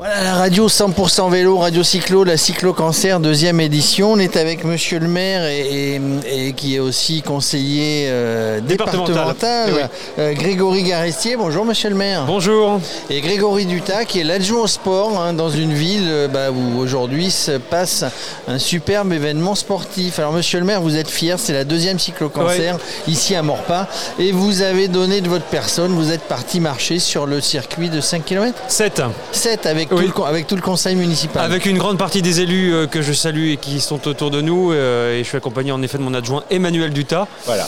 Voilà la radio 100% vélo, Radio Cyclo, la Cyclo Cancer, deuxième édition. On est avec Monsieur le maire et, et- qui est aussi conseiller euh, départemental, Départemental, euh, Grégory Garestier. Bonjour Monsieur le maire. Bonjour. Et Grégory Dutas qui est l'adjoint au sport hein, dans une ville euh, bah, où aujourd'hui se passe un superbe événement sportif. Alors Monsieur le maire, vous êtes fier, c'est la deuxième Cyclo Cancer ici à Morpas et vous avez donné de votre personne, vous êtes parti marcher sur le circuit de 5 km 7. 7 avec, Oui. tout, le, con- avec tout le conseil municipal. Avec une grande partie des élus euh, que je salue et qui sont autour de nous. euh, et je suis accompagné en effet de mon adjoint Emmanuel Dutas. Voilà.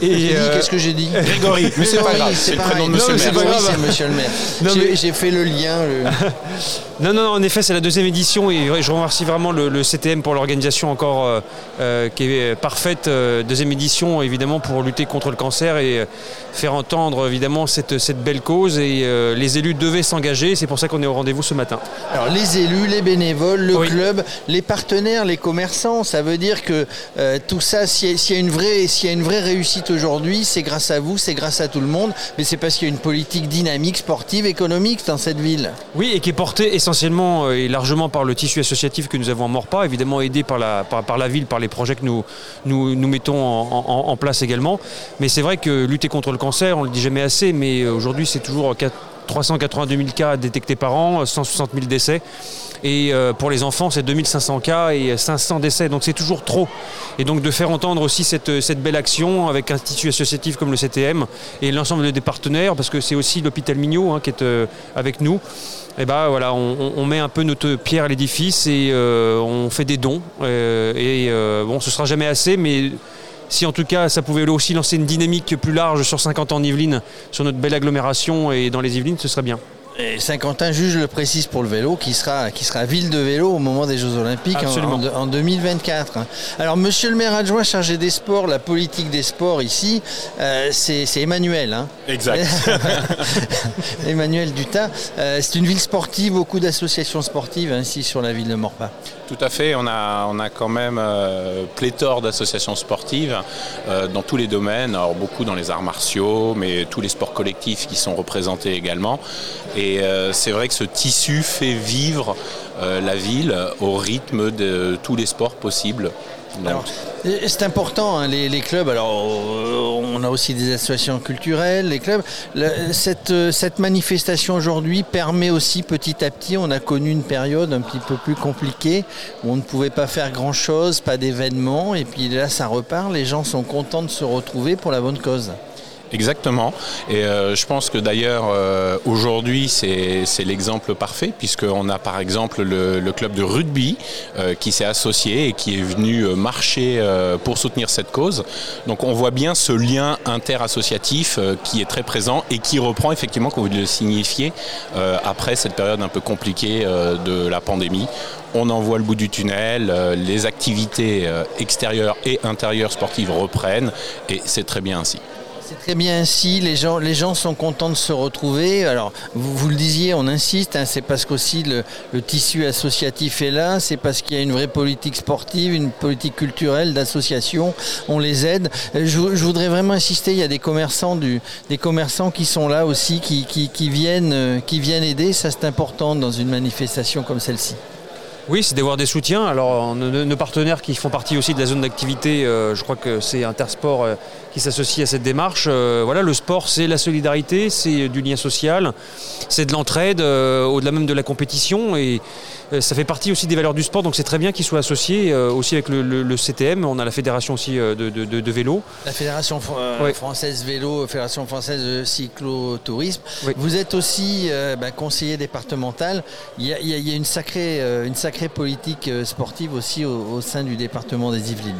Et, euh, Qu'est-ce que j'ai dit Grégory, mais c'est pas grave, c'est le prénom de Non, monsieur mais le c'est maire. pas grave, c'est monsieur le maire. Non, J'ai fait le lien. le- Non, non, non, en effet, c'est la deuxième édition et je remercie vraiment le, le CTM pour l'organisation encore euh, euh, qui est parfaite. euh, deuxième édition, évidemment, pour lutter contre le cancer et faire entendre, évidemment, cette, cette belle cause. Et euh, les élus devaient s'engager. C'est pour ça qu'on est au rendez-vous ce matin. Alors les élus, les bénévoles, le Oui. club, les partenaires, les commerçants, ça veut dire que euh, tout ça, s'il y, a- s'il y a une vraie, y a une vraie réussite aujourd'hui, c'est grâce à vous, c'est grâce à tout le monde, mais c'est parce qu'il y a une politique dynamique, sportive, économique dans cette ville. Oui, et qui est porté essentiellement euh, et largement par le tissu associatif que nous avons à Morpas, évidemment aidé par la, par, la ville, par les projets que nous, nous, nous mettons en, place également. Mais c'est vrai que lutter contre le cancer, on le dit jamais assez, mais aujourd'hui c'est toujours 4 382 000 cas détectés par an, 160 000 décès. Et euh, pour les enfants, c'est 2500 cas et 500 décès. Donc c'est toujours trop. Et donc de faire entendre aussi cette, cette belle action avec un tissu associatif comme le CTM et l'ensemble des partenaires, parce que c'est aussi l'hôpital Mignot hein, qui est euh, avec nous. Et ben on met un peu notre pierre à l'édifice et euh, on fait des dons. Euh, et euh, bon, ce sera jamais assez, mais si en tout cas ça pouvait aussi lancer une dynamique plus large sur 50 ans en Yvelines, sur notre belle agglomération et dans les Yvelines, ce serait bien. Et Saint-Quentin juge le précise pour le vélo, qui sera, qui sera ville de vélo au moment des Jeux Olympiques en, Absolument. en- en 2024. hein. Alors, monsieur le maire adjoint chargé des sports, la politique des sports ici, euh, c'est Emmanuel. hein. Exact. Emmanuel Dutas. Euh, c'est une ville sportive, beaucoup d'associations sportives hein, ici sur la ville de Morpas. Tout à fait, on a, on a quand même euh, pléthore d'associations sportives dans tous les domaines, alors beaucoup dans les arts martiaux, mais tous les sports collectifs qui sont représentés également. Et euh, c'est vrai que ce tissu fait vivre euh, la ville au rythme de tous les sports possibles. C'est important, hein, les, clubs. Alors, euh, on a aussi des associations culturelles, les clubs. Cette, cette manifestation aujourd'hui permet aussi petit à petit, on a connu une période un petit peu plus compliquée où on ne pouvait pas faire grand-chose, pas d'événements. Et puis là, ça repart. Les gens sont contents de se retrouver pour la bonne cause. Exactement. Et euh, je pense que d'ailleurs, euh, aujourd'hui, c'est l'exemple parfait, puisqu'on a par exemple le, club de rugby euh, qui s'est associé et qui est venu marcher pour soutenir cette cause. Donc on voit bien ce lien interassociatif qui est très présent et qui reprend effectivement, comme vous le signifiez, après cette période un peu compliquée de la pandémie. On en voit le bout du tunnel, les activités extérieures et intérieures sportives reprennent et c'est très bien ainsi. C'est très bien ainsi, les gens, sont contents de se retrouver. Alors, vous, le disiez, on insiste, hein, c'est parce qu'aussi le, tissu associatif est là, c'est parce qu'il y a une vraie politique sportive, une politique culturelle, d'association, on les aide. Euh, Je, voudrais vraiment insister, il y a des commerçants, des commerçants qui sont là aussi, viennent, euh, qui viennent aider, ça c'est important dans une manifestation comme celle-ci. Oui, c'est d'avoir des soutiens. Alors, nos, partenaires qui font partie aussi de la zone d'activité, euh, je crois que c'est Intersport euh, qui s'associe à cette démarche. Euh, voilà, le sport, c'est la solidarité, c'est du lien social, c'est de l'entraide, au-delà même de la compétition. Ça fait partie aussi des valeurs du sport, donc c'est très bien qu'ils soient associés euh, aussi avec le, le- le CTM. On a la fédération aussi euh, de, de- de- de vélo. La Fédération euh, française vélo, Fédération française de cyclotourisme. Oui. Vous êtes aussi euh, bah, conseiller départemental. Il y a, il y une, sacrée, euh, une sacrée politique euh, sportive aussi au, au sein du département des Yvelines.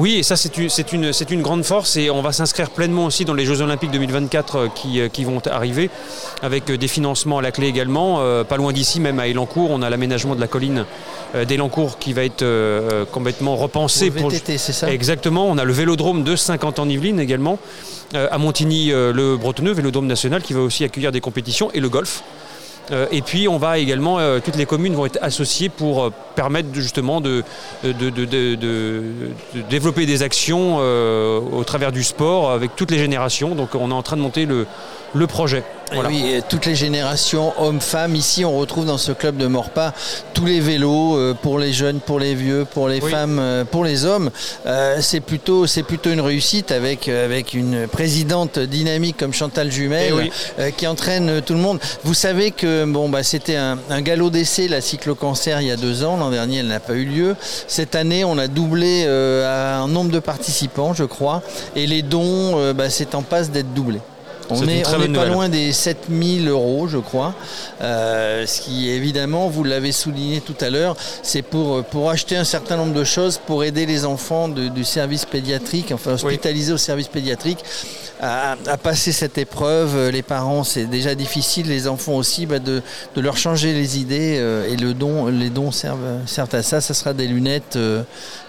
Oui, et ça c'est une, grande force et on va s'inscrire pleinement aussi dans les Jeux Olympiques 2024 euh, qui, euh, qui vont arriver avec euh, des financements à la clé également. Euh, pas loin d'ici, même à Elancourt, on a l'aménagement de la colline d'Elancourt qui va être euh, complètement repensé. Pour le VTT, c'est ça? Exactement, on a le vélodrome de 50 en Yvelines également. Euh, à Montigny, le Bretonneux, vélodrome national qui va aussi accueillir des compétitions et le golf. Et puis on va également, toutes les communes vont être associées pour permettre justement de, développer des actions au travers du sport avec toutes les générations. Donc on est en train de monter le projet. Oui, toutes les générations, hommes, femmes. Ici, on retrouve dans ce club de Morpa tous les vélos euh, pour les jeunes, pour les vieux, pour les femmes, euh, pour les hommes. Euh, c'est plutôt, c'est plutôt une réussite avec avec une présidente dynamique comme Chantal Jumel eh qui entraîne tout le monde. Vous savez que bon, bah, c'était un, galop d'essai la cyclo-cancer il y a deux ans. L'an dernier, elle n'a pas eu lieu. Cette année, on a doublé un nombre de participants, je crois, et les dons, bah, c'est en passe d'être doublé. On n'est pas loin des 7000 euros, je crois. Euh, ce qui, évidemment, vous l'avez souligné tout à l'heure, c'est pour, pour acheter un certain nombre de choses pour aider les enfants du service pédiatrique, enfin hospitalisés au service pédiatrique à, passer cette épreuve. Les parents, c'est déjà difficile, les enfants aussi, bah, de, leur changer les idées euh, et le don, les dons servent, servent à ça. Ça sera des lunettes, euh,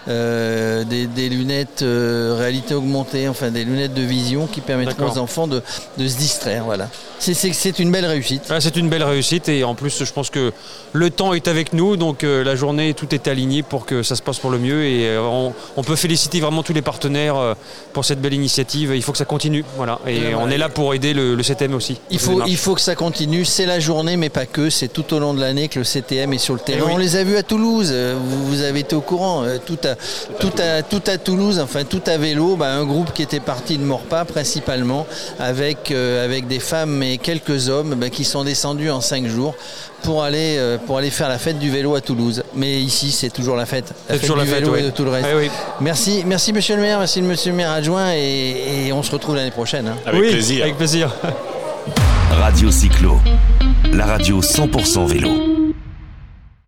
euh, des, lunettes réalité augmentée, enfin des lunettes de vision qui permettront aux enfants de, se distraire. Voilà. C'est une belle réussite. Ah, c'est une belle réussite et en plus, je pense que le temps est avec nous, donc la journée, tout est aligné pour que ça se passe pour le mieux et on peut féliciter vraiment tous les partenaires pour cette belle initiative. Il faut que ça continue. Voilà. Et on est là pour aider le, CTM aussi. Il faut, il faut que ça continue. C'est la journée, mais pas que. C'est tout au long de l'année que le CTM est sur le terrain. Eh on les a vus à Toulouse. Vous, avez été au courant. Euh, tout à, tout à, tout à Toulouse, enfin tout à vélo, bah, un groupe qui était parti de Morpa principalement, avec, euh, avec des femmes et quelques hommes bah, qui sont descendus en cinq jours pour aller, euh, pour aller faire la fête du vélo à Toulouse. Mais ici, c'est toujours la fête. La fête toujours du la vélo et de tout le reste. Eh merci, merci monsieur le maire, merci monsieur le maire adjoint et, on se retrouve l'année prochaine. Hein. Avec plaisir. Avec plaisir. Radio Cyclo, la radio 100% vélo.